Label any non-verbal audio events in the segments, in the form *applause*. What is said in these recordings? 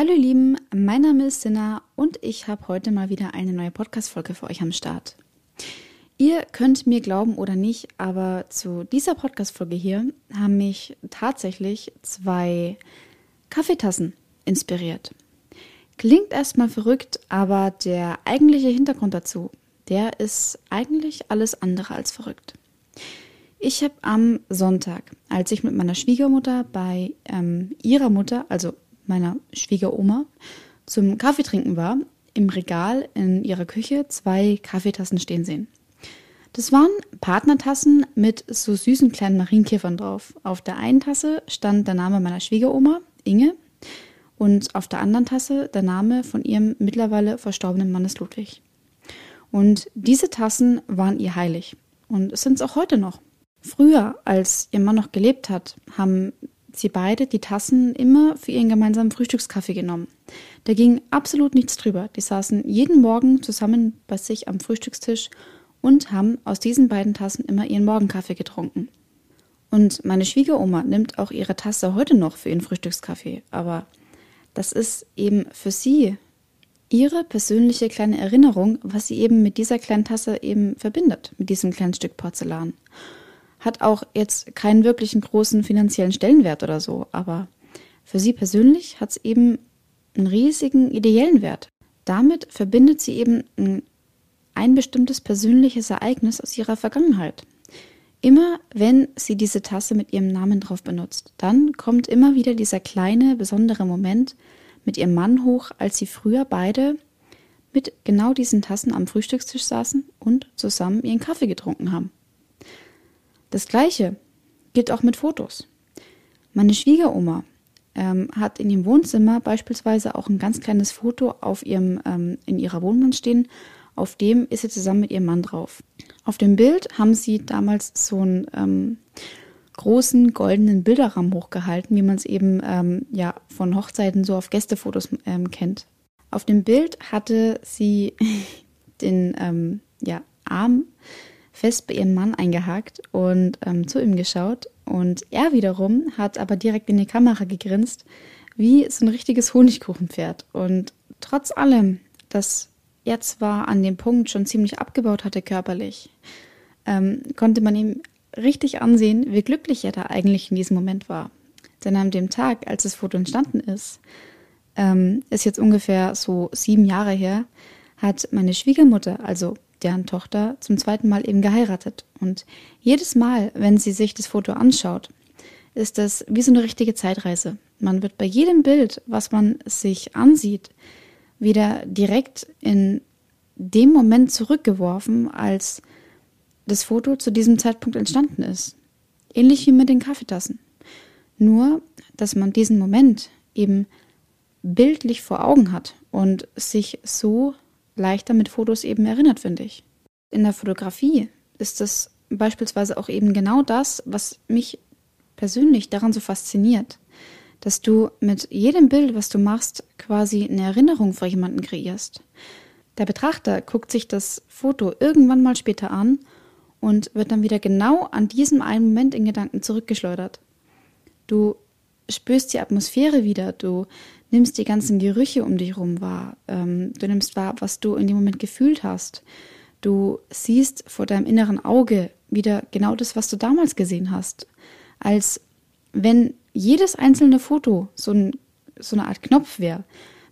Hallo ihr Lieben, mein Name ist Sinna und ich habe heute mal wieder eine neue Podcast-Folge für euch am Start. Ihr könnt mir glauben oder nicht, aber zu dieser Podcast-Folge hier haben mich tatsächlich zwei Kaffeetassen inspiriert. Klingt erstmal verrückt, aber der eigentliche Hintergrund dazu, der ist eigentlich alles andere als verrückt. Ich habe am Sonntag, als ich mit meiner Schwiegermutter bei ähm, ihrer Mutter, also meiner Schwiegeroma, zum Kaffeetrinken war, im Regal in ihrer Küche zwei Kaffeetassen stehen sehen. Das waren Partnertassen mit so süßen kleinen Marienkäfern drauf. Auf der einen Tasse stand der Name meiner Schwiegeroma, Inge, und auf der anderen Tasse der Name von ihrem mittlerweile verstorbenen Mannes Ludwig. Und diese Tassen waren ihr heilig und sind es auch heute noch. Früher, als ihr Mann noch gelebt hat, haben sie beide die Tassen immer für ihren gemeinsamen Frühstückskaffee genommen. Da ging absolut nichts drüber. Die saßen jeden Morgen zusammen bei sich am Frühstückstisch und haben aus diesen beiden Tassen immer ihren Morgenkaffee getrunken. Und meine Schwiegeroma nimmt auch ihre Tasse heute noch für ihren Frühstückskaffee, aber das ist eben für sie ihre persönliche kleine Erinnerung, was sie eben mit dieser kleinen Tasse eben verbindet, mit diesem kleinen Stück Porzellan. Hat auch jetzt keinen wirklichen großen finanziellen Stellenwert oder so, aber für sie persönlich hat es eben einen riesigen ideellen Wert. Damit verbindet sie eben ein, ein bestimmtes persönliches Ereignis aus ihrer Vergangenheit. Immer wenn sie diese Tasse mit ihrem Namen drauf benutzt, dann kommt immer wieder dieser kleine, besondere Moment mit ihrem Mann hoch, als sie früher beide mit genau diesen Tassen am Frühstückstisch saßen und zusammen ihren Kaffee getrunken haben. Das gleiche gilt auch mit Fotos. Meine Schwiegeroma ähm, hat in ihrem Wohnzimmer beispielsweise auch ein ganz kleines Foto auf ihrem, ähm, in ihrer Wohnwand stehen. Auf dem ist sie zusammen mit ihrem Mann drauf. Auf dem Bild haben sie damals so einen ähm, großen goldenen Bilderrahmen hochgehalten, wie man es eben ähm, ja von Hochzeiten so auf Gästefotos ähm, kennt. Auf dem Bild hatte sie *laughs* den ähm, ja, Arm fest bei ihrem Mann eingehakt und ähm, zu ihm geschaut. Und er wiederum hat aber direkt in die Kamera gegrinst, wie so ein richtiges Honigkuchenpferd. Und trotz allem, dass er zwar an dem Punkt schon ziemlich abgebaut hatte körperlich, ähm, konnte man ihm richtig ansehen, wie glücklich er da eigentlich in diesem Moment war. Denn an dem Tag, als das Foto entstanden ist, ähm, ist jetzt ungefähr so sieben Jahre her, hat meine Schwiegermutter, also deren Tochter zum zweiten Mal eben geheiratet. Und jedes Mal, wenn sie sich das Foto anschaut, ist das wie so eine richtige Zeitreise. Man wird bei jedem Bild, was man sich ansieht, wieder direkt in dem Moment zurückgeworfen, als das Foto zu diesem Zeitpunkt entstanden ist. Ähnlich wie mit den Kaffeetassen. Nur, dass man diesen Moment eben bildlich vor Augen hat und sich so leichter mit Fotos eben erinnert, finde ich. In der Fotografie ist das beispielsweise auch eben genau das, was mich persönlich daran so fasziniert, dass du mit jedem Bild, was du machst, quasi eine Erinnerung vor jemanden kreierst. Der Betrachter guckt sich das Foto irgendwann mal später an und wird dann wieder genau an diesem einen Moment in Gedanken zurückgeschleudert. Du spürst die Atmosphäre wieder, du nimmst die ganzen Gerüche um dich herum wahr, ähm, du nimmst wahr, was du in dem Moment gefühlt hast. Du siehst vor deinem inneren Auge wieder genau das, was du damals gesehen hast. Als wenn jedes einzelne Foto so, ein, so eine Art Knopf wäre,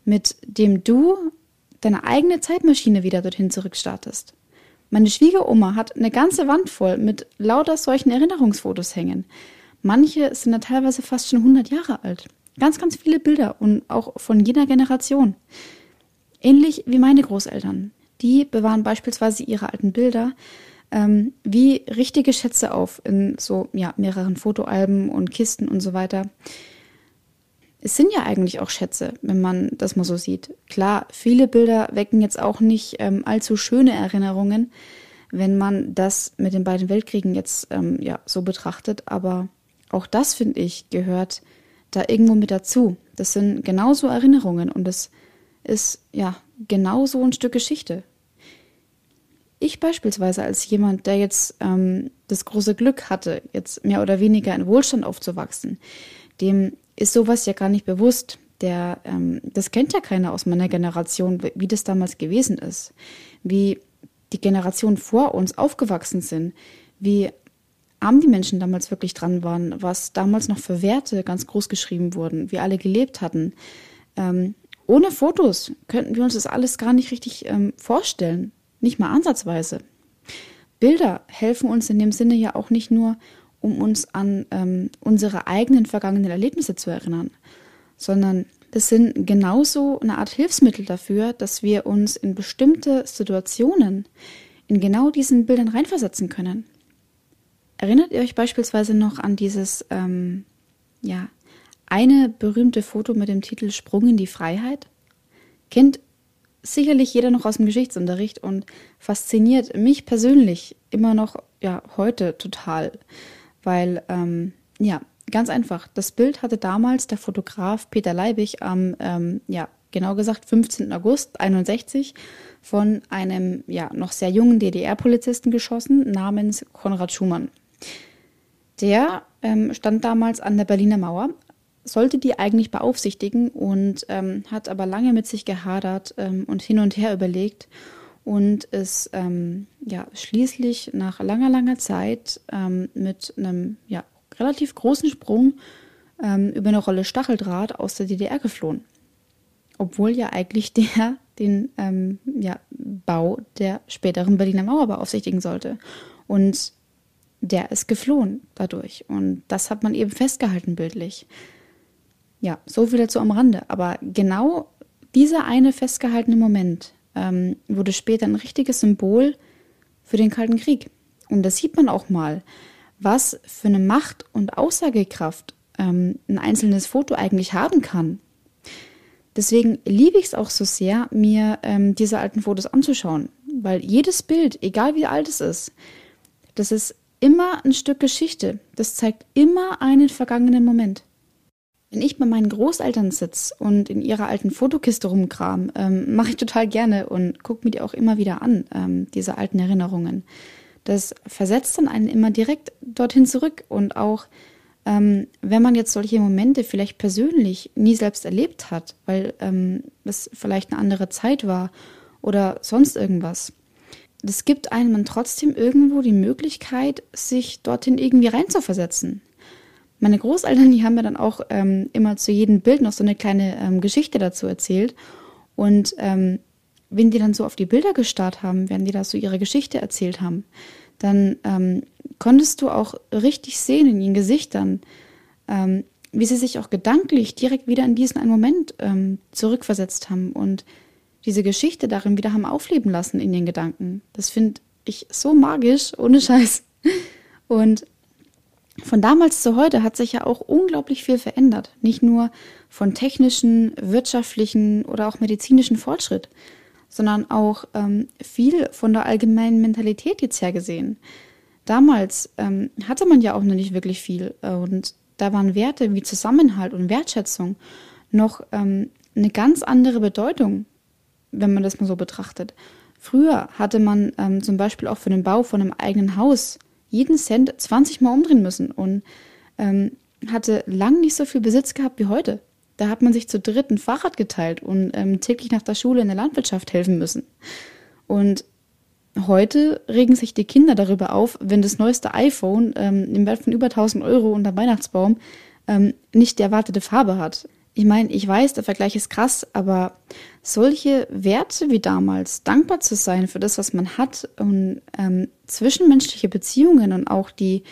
mit dem du deine eigene Zeitmaschine wieder dorthin zurückstartest. Meine Schwiegeroma hat eine ganze Wand voll mit lauter solchen Erinnerungsfotos hängen. Manche sind da teilweise fast schon 100 Jahre alt. Ganz, ganz viele Bilder und auch von jeder Generation. Ähnlich wie meine Großeltern. Die bewahren beispielsweise ihre alten Bilder ähm, wie richtige Schätze auf in so ja, mehreren Fotoalben und Kisten und so weiter. Es sind ja eigentlich auch Schätze, wenn man das mal so sieht. Klar, viele Bilder wecken jetzt auch nicht ähm, allzu schöne Erinnerungen, wenn man das mit den beiden Weltkriegen jetzt ähm, ja so betrachtet, aber auch das, finde ich, gehört da irgendwo mit dazu. Das sind genauso Erinnerungen und das ist ja genauso ein Stück Geschichte. Ich beispielsweise als jemand, der jetzt ähm, das große Glück hatte, jetzt mehr oder weniger in Wohlstand aufzuwachsen, dem ist sowas ja gar nicht bewusst, der, ähm, das kennt ja keiner aus meiner Generation, wie das damals gewesen ist, wie die Generationen vor uns aufgewachsen sind, wie arm die Menschen damals wirklich dran waren, was damals noch für Werte ganz groß geschrieben wurden, wie alle gelebt hatten. Ähm, ohne Fotos könnten wir uns das alles gar nicht richtig ähm, vorstellen, nicht mal ansatzweise. Bilder helfen uns in dem Sinne ja auch nicht nur, um uns an ähm, unsere eigenen vergangenen Erlebnisse zu erinnern, sondern das sind genauso eine Art Hilfsmittel dafür, dass wir uns in bestimmte Situationen in genau diesen Bildern reinversetzen können. Erinnert ihr euch beispielsweise noch an dieses, ähm, ja, eine berühmte Foto mit dem Titel Sprung in die Freiheit? Kennt sicherlich jeder noch aus dem Geschichtsunterricht und fasziniert mich persönlich immer noch, ja, heute total. Weil, ähm, ja, ganz einfach, das Bild hatte damals der Fotograf Peter Leibig am, ähm, ja, genau gesagt 15. August 61 von einem, ja, noch sehr jungen DDR-Polizisten geschossen namens Konrad Schumann. Der ähm, stand damals an der Berliner Mauer, sollte die eigentlich beaufsichtigen und ähm, hat aber lange mit sich gehadert ähm, und hin und her überlegt und ist ähm, ja schließlich nach langer, langer Zeit ähm, mit einem ja, relativ großen Sprung ähm, über eine Rolle Stacheldraht aus der DDR geflohen. Obwohl ja eigentlich der den ähm, ja, Bau der späteren Berliner Mauer beaufsichtigen sollte. Und der ist geflohen dadurch. Und das hat man eben festgehalten bildlich. Ja, so viel dazu am Rande. Aber genau dieser eine festgehaltene Moment ähm, wurde später ein richtiges Symbol für den Kalten Krieg. Und das sieht man auch mal, was für eine Macht und Aussagekraft ähm, ein einzelnes Foto eigentlich haben kann. Deswegen liebe ich es auch so sehr, mir ähm, diese alten Fotos anzuschauen, weil jedes Bild, egal wie alt es ist, das ist immer ein Stück Geschichte. Das zeigt immer einen vergangenen Moment. Wenn ich bei meinen Großeltern sitze und in ihrer alten Fotokiste rumkram, ähm, mache ich total gerne und gucke mir die auch immer wieder an, ähm, diese alten Erinnerungen. Das versetzt dann einen immer direkt dorthin zurück und auch ähm, wenn man jetzt solche Momente vielleicht persönlich nie selbst erlebt hat, weil ähm, es vielleicht eine andere Zeit war oder sonst irgendwas, das gibt einem trotzdem irgendwo die Möglichkeit, sich dorthin irgendwie reinzuversetzen. Meine Großeltern, die haben mir dann auch ähm, immer zu jedem Bild noch so eine kleine ähm, Geschichte dazu erzählt. Und ähm, wenn die dann so auf die Bilder gestarrt haben, wenn die da so ihre Geschichte erzählt haben, dann ähm, konntest du auch richtig sehen in ihren Gesichtern, ähm, wie sie sich auch gedanklich direkt wieder in diesen einen Moment ähm, zurückversetzt haben und diese Geschichte darin wieder haben aufleben lassen in den Gedanken. Das finde ich so magisch, ohne Scheiß. Und von damals zu heute hat sich ja auch unglaublich viel verändert. Nicht nur von technischen, wirtschaftlichen oder auch medizinischen Fortschritt, sondern auch ähm, viel von der allgemeinen Mentalität jetzt her gesehen. Damals ähm, hatte man ja auch noch nicht wirklich viel äh, und da waren Werte wie Zusammenhalt und Wertschätzung noch ähm, eine ganz andere Bedeutung wenn man das mal so betrachtet. Früher hatte man ähm, zum Beispiel auch für den Bau von einem eigenen Haus jeden Cent 20 Mal umdrehen müssen und ähm, hatte lang nicht so viel Besitz gehabt wie heute. Da hat man sich zu dritt ein Fahrrad geteilt und ähm, täglich nach der Schule in der Landwirtschaft helfen müssen. Und heute regen sich die Kinder darüber auf, wenn das neueste iPhone ähm, im Wert von über 1000 Euro unter Weihnachtsbaum ähm, nicht die erwartete Farbe hat. Ich meine, ich weiß, der Vergleich ist krass, aber solche Werte wie damals, dankbar zu sein für das, was man hat und ähm, zwischenmenschliche Beziehungen und auch die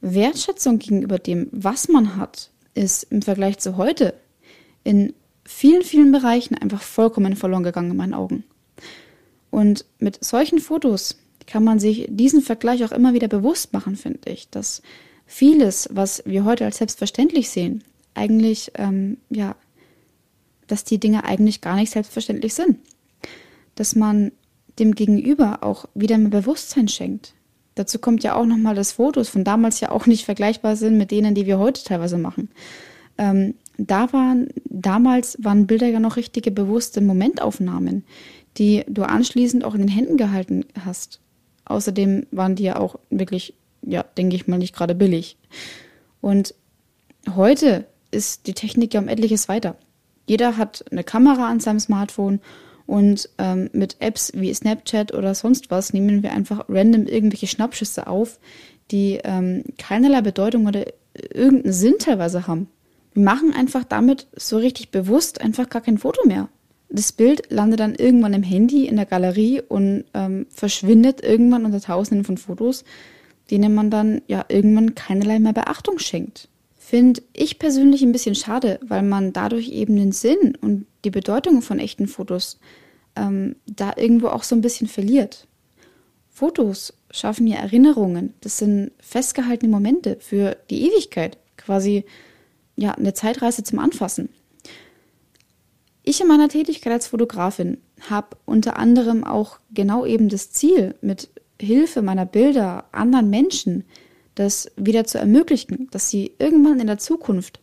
Wertschätzung gegenüber dem, was man hat, ist im Vergleich zu heute in vielen, vielen Bereichen einfach vollkommen verloren gegangen in meinen Augen. Und mit solchen Fotos kann man sich diesen Vergleich auch immer wieder bewusst machen, finde ich, dass vieles, was wir heute als selbstverständlich sehen, eigentlich, ähm, ja, dass die Dinge eigentlich gar nicht selbstverständlich sind. Dass man dem Gegenüber auch wieder mehr Bewusstsein schenkt. Dazu kommt ja auch nochmal, dass Fotos von damals ja auch nicht vergleichbar sind mit denen, die wir heute teilweise machen. Ähm, da waren, damals waren Bilder ja noch richtige bewusste Momentaufnahmen, die du anschließend auch in den Händen gehalten hast. Außerdem waren die ja auch wirklich, ja, denke ich mal, nicht gerade billig. Und heute ist die Technik ja um etliches weiter. Jeder hat eine Kamera an seinem Smartphone und ähm, mit Apps wie Snapchat oder sonst was nehmen wir einfach random irgendwelche Schnappschüsse auf, die ähm, keinerlei Bedeutung oder irgendeinen Sinn teilweise haben. Wir machen einfach damit so richtig bewusst einfach gar kein Foto mehr. Das Bild landet dann irgendwann im Handy in der Galerie und ähm, verschwindet irgendwann unter Tausenden von Fotos, denen man dann ja irgendwann keinerlei mehr Beachtung schenkt. Finde ich persönlich ein bisschen schade, weil man dadurch eben den Sinn und die Bedeutung von echten Fotos ähm, da irgendwo auch so ein bisschen verliert. Fotos schaffen ja Erinnerungen. Das sind festgehaltene Momente für die Ewigkeit. Quasi ja, eine Zeitreise zum Anfassen. Ich in meiner Tätigkeit als Fotografin habe unter anderem auch genau eben das Ziel, mit Hilfe meiner Bilder anderen Menschen das wieder zu ermöglichen, dass sie irgendwann in der Zukunft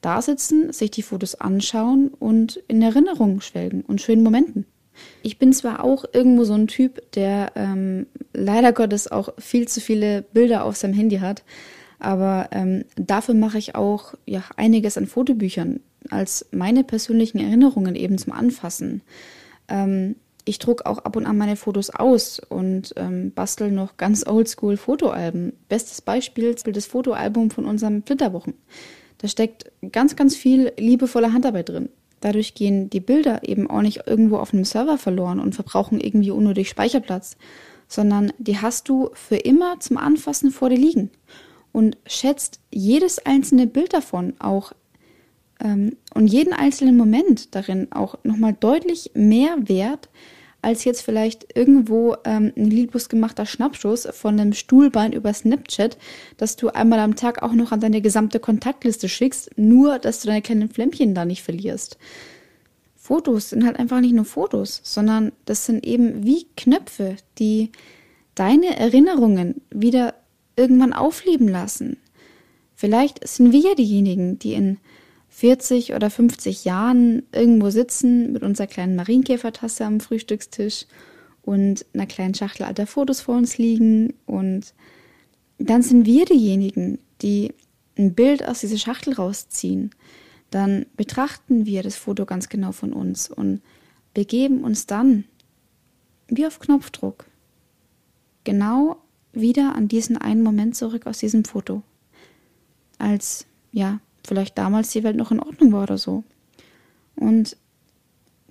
da sitzen, sich die Fotos anschauen und in Erinnerung schwelgen und schönen Momenten. Ich bin zwar auch irgendwo so ein Typ, der ähm, leider Gottes auch viel zu viele Bilder auf seinem Handy hat, aber ähm, dafür mache ich auch ja einiges an Fotobüchern als meine persönlichen Erinnerungen eben zum Anfassen. Ähm, ich druck auch ab und an meine Fotos aus und ähm, bastel noch ganz oldschool Fotoalben. Bestes Beispiel ist das Fotoalbum von unserem Flitterwochen. Da steckt ganz, ganz viel liebevolle Handarbeit drin. Dadurch gehen die Bilder eben auch nicht irgendwo auf einem Server verloren und verbrauchen irgendwie unnötig Speicherplatz, sondern die hast du für immer zum Anfassen vor dir liegen und schätzt jedes einzelne Bild davon auch und jeden einzelnen Moment darin auch nochmal deutlich mehr wert, als jetzt vielleicht irgendwo ähm, ein lieblos gemachter Schnappschuss von einem Stuhlbein über Snapchat, dass du einmal am Tag auch noch an deine gesamte Kontaktliste schickst, nur dass du deine kleinen Flämmchen da nicht verlierst. Fotos sind halt einfach nicht nur Fotos, sondern das sind eben wie Knöpfe, die deine Erinnerungen wieder irgendwann aufleben lassen. Vielleicht sind wir diejenigen, die in 40 oder 50 Jahren irgendwo sitzen mit unserer kleinen Marienkäfertasse am Frühstückstisch und einer kleinen Schachtel alter Fotos vor uns liegen und dann sind wir diejenigen, die ein Bild aus dieser Schachtel rausziehen. Dann betrachten wir das Foto ganz genau von uns und begeben uns dann wie auf Knopfdruck genau wieder an diesen einen Moment zurück aus diesem Foto. Als, ja, vielleicht damals die Welt noch in Ordnung war oder so. Und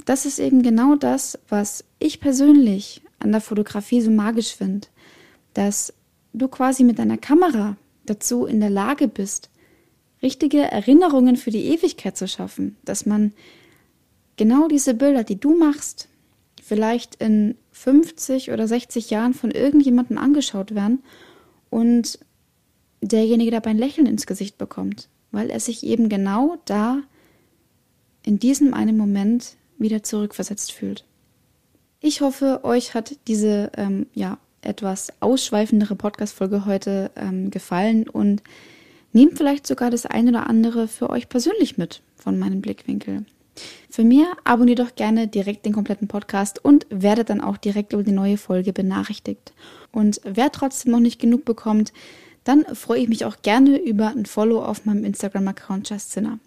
das ist eben genau das, was ich persönlich an der Fotografie so magisch finde, dass du quasi mit deiner Kamera dazu in der Lage bist, richtige Erinnerungen für die Ewigkeit zu schaffen, dass man genau diese Bilder, die du machst, vielleicht in 50 oder 60 Jahren von irgendjemandem angeschaut werden und derjenige dabei ein Lächeln ins Gesicht bekommt weil er sich eben genau da in diesem einen Moment wieder zurückversetzt fühlt. Ich hoffe, euch hat diese ähm, ja etwas ausschweifendere Podcast-Folge heute ähm, gefallen und nehmt vielleicht sogar das eine oder andere für euch persönlich mit von meinem Blickwinkel. Für mehr abonniert doch gerne direkt den kompletten Podcast und werdet dann auch direkt über die neue Folge benachrichtigt. Und wer trotzdem noch nicht genug bekommt, dann freue ich mich auch gerne über ein Follow auf meinem Instagram-Account Justina.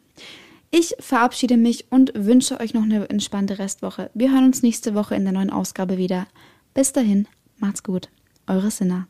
Ich verabschiede mich und wünsche euch noch eine entspannte Restwoche. Wir hören uns nächste Woche in der neuen Ausgabe wieder. Bis dahin, macht's gut. Eure Sinna.